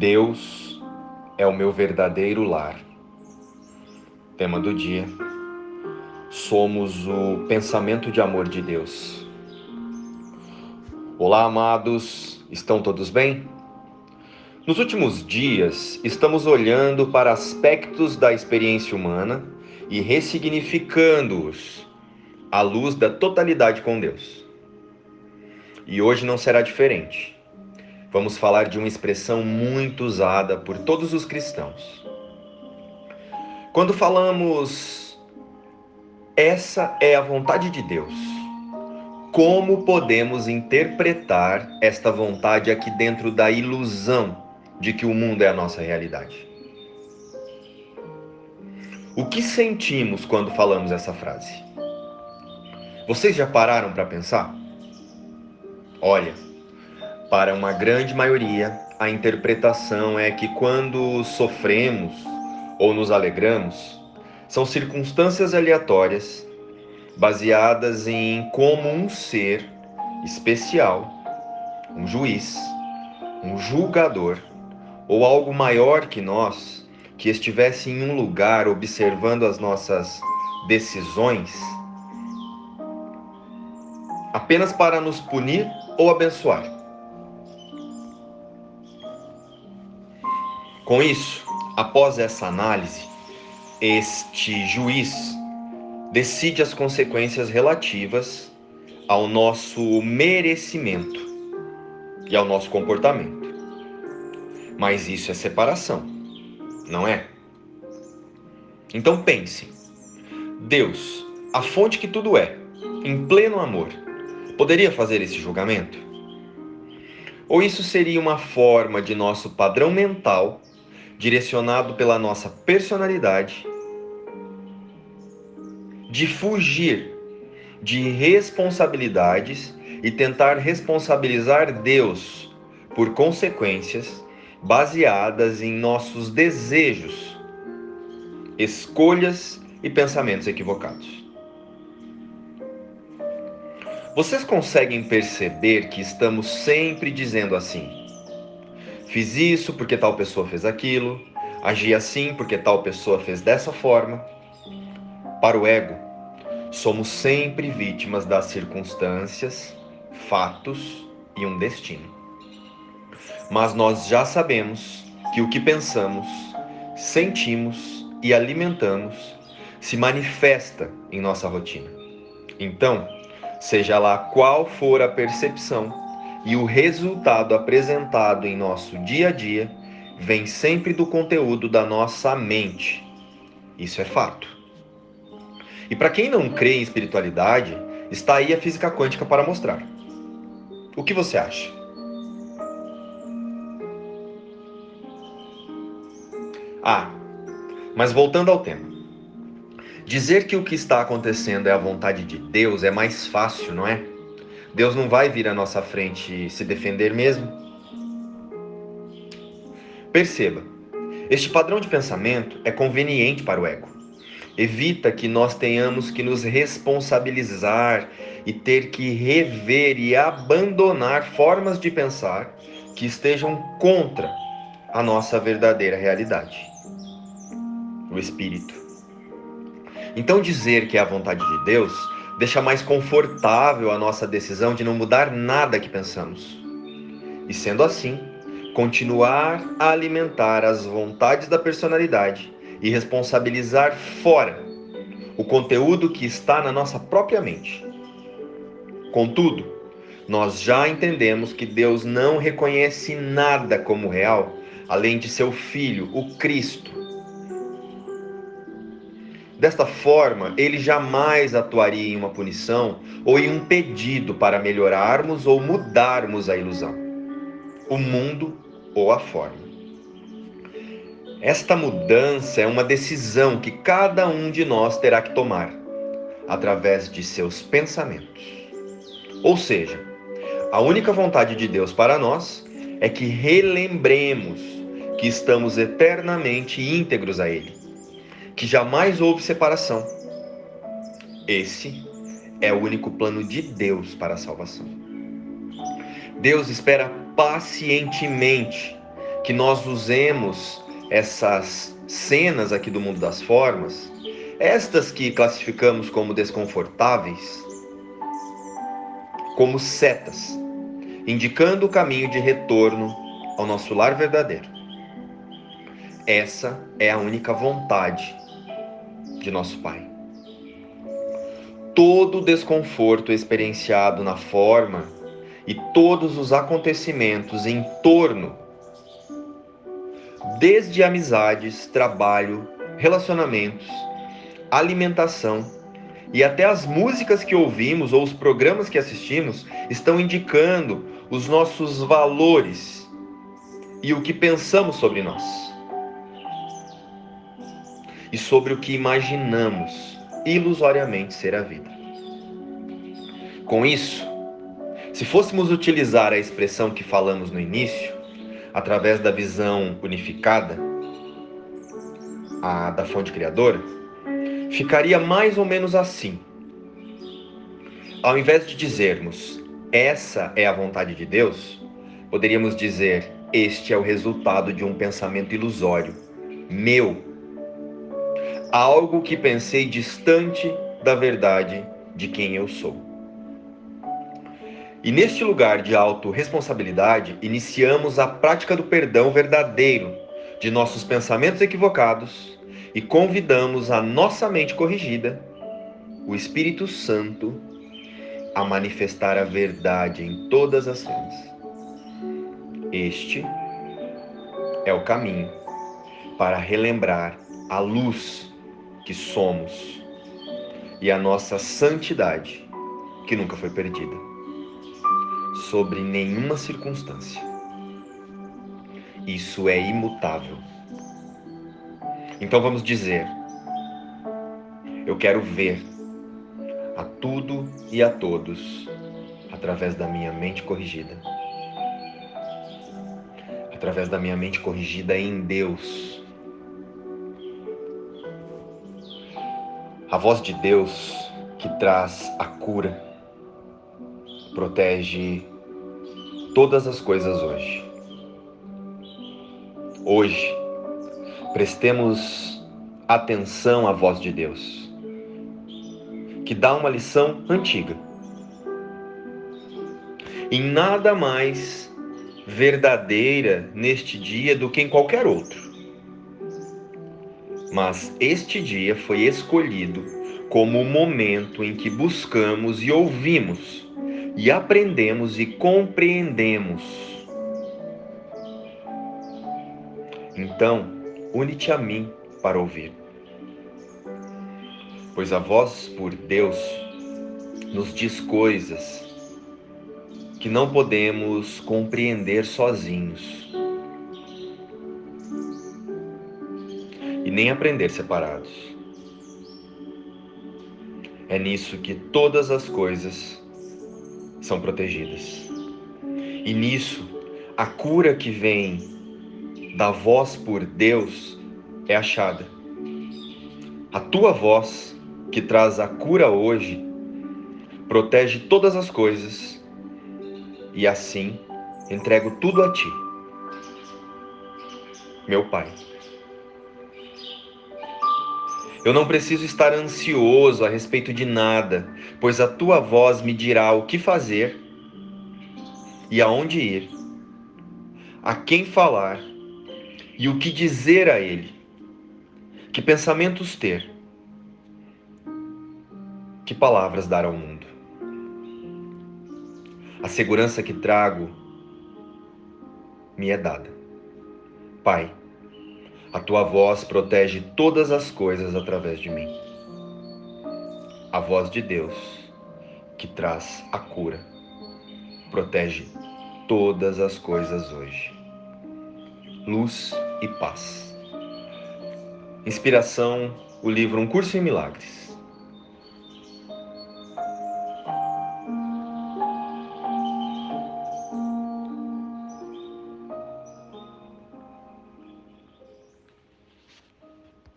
Deus é o meu verdadeiro lar. Tema do dia: Somos o pensamento de amor de Deus. Olá, amados, estão todos bem? Nos últimos dias, estamos olhando para aspectos da experiência humana e ressignificando-os à luz da totalidade com Deus. E hoje não será diferente vamos falar de uma expressão muito usada por todos os cristãos. Quando falamos essa é a vontade de Deus, como podemos interpretar esta vontade aqui dentro da ilusão de que o mundo é a nossa realidade? O que sentimos quando falamos essa frase? Vocês já pararam para pensar? Olha, para uma grande maioria, a interpretação é que quando sofremos ou nos alegramos, são circunstâncias aleatórias baseadas em como um ser especial, um juiz, um julgador ou algo maior que nós, que estivesse em um lugar observando as nossas decisões, apenas para nos punir ou abençoar. Com isso, após essa análise, este juiz decide as consequências relativas ao nosso merecimento e ao nosso comportamento. Mas isso é separação, não é? Então pense: Deus, a fonte que tudo é, em pleno amor, poderia fazer esse julgamento? Ou isso seria uma forma de nosso padrão mental direcionado pela nossa personalidade, de fugir de responsabilidades e tentar responsabilizar Deus por consequências baseadas em nossos desejos, escolhas e pensamentos equivocados. Vocês conseguem perceber que estamos sempre dizendo assim: Fiz isso porque tal pessoa fez aquilo, agi assim porque tal pessoa fez dessa forma. Para o ego, somos sempre vítimas das circunstâncias, fatos e um destino. Mas nós já sabemos que o que pensamos, sentimos e alimentamos se manifesta em nossa rotina. Então, seja lá qual for a percepção, e o resultado apresentado em nosso dia a dia vem sempre do conteúdo da nossa mente. Isso é fato. E para quem não crê em espiritualidade, está aí a física quântica para mostrar. O que você acha? Ah, mas voltando ao tema. Dizer que o que está acontecendo é a vontade de Deus é mais fácil, não é? Deus não vai vir à nossa frente se defender mesmo? Perceba, este padrão de pensamento é conveniente para o ego. Evita que nós tenhamos que nos responsabilizar e ter que rever e abandonar formas de pensar que estejam contra a nossa verdadeira realidade, o espírito. Então, dizer que é a vontade de Deus deixa mais confortável a nossa decisão de não mudar nada que pensamos. E sendo assim, continuar a alimentar as vontades da personalidade e responsabilizar fora o conteúdo que está na nossa própria mente. Contudo, nós já entendemos que Deus não reconhece nada como real além de seu Filho, o Cristo, Desta forma, ele jamais atuaria em uma punição ou em um pedido para melhorarmos ou mudarmos a ilusão, o mundo ou a forma. Esta mudança é uma decisão que cada um de nós terá que tomar através de seus pensamentos. Ou seja, a única vontade de Deus para nós é que relembremos que estamos eternamente íntegros a Ele que jamais houve separação. Esse é o único plano de Deus para a salvação. Deus espera pacientemente que nós usemos essas cenas aqui do mundo das formas, estas que classificamos como desconfortáveis, como setas, indicando o caminho de retorno ao nosso lar verdadeiro. Essa é a única vontade de nosso Pai. Todo desconforto experienciado na forma e todos os acontecimentos em torno, desde amizades, trabalho, relacionamentos, alimentação e até as músicas que ouvimos ou os programas que assistimos estão indicando os nossos valores e o que pensamos sobre nós e sobre o que imaginamos ilusoriamente ser a vida. Com isso, se fôssemos utilizar a expressão que falamos no início, através da visão unificada, a da fonte criadora, ficaria mais ou menos assim. Ao invés de dizermos essa é a vontade de Deus, poderíamos dizer este é o resultado de um pensamento ilusório, meu algo que pensei distante da verdade de quem eu sou. E neste lugar de autorresponsabilidade, iniciamos a prática do perdão verdadeiro de nossos pensamentos equivocados e convidamos a nossa mente corrigida, o Espírito Santo, a manifestar a verdade em todas as cenas. Este é o caminho para relembrar a luz que somos e a nossa santidade, que nunca foi perdida, sobre nenhuma circunstância. Isso é imutável. Então vamos dizer: eu quero ver a tudo e a todos através da minha mente corrigida. Através da minha mente corrigida em Deus A voz de Deus que traz a cura protege todas as coisas hoje. Hoje, prestemos atenção à voz de Deus, que dá uma lição antiga. Em nada mais verdadeira neste dia do que em qualquer outro mas este dia foi escolhido como o momento em que buscamos e ouvimos, e aprendemos e compreendemos. Então, une-te a mim para ouvir. Pois a voz por Deus nos diz coisas que não podemos compreender sozinhos. E nem aprender separados. É nisso que todas as coisas são protegidas. E nisso, a cura que vem da voz por Deus é achada. A tua voz, que traz a cura hoje, protege todas as coisas e assim entrego tudo a ti, meu Pai. Eu não preciso estar ansioso a respeito de nada, pois a tua voz me dirá o que fazer e aonde ir, a quem falar e o que dizer a ele, que pensamentos ter, que palavras dar ao mundo. A segurança que trago me é dada. Pai, a tua voz protege todas as coisas através de mim. A voz de Deus, que traz a cura, protege todas as coisas hoje. Luz e paz. Inspiração, o livro Um Curso em Milagres.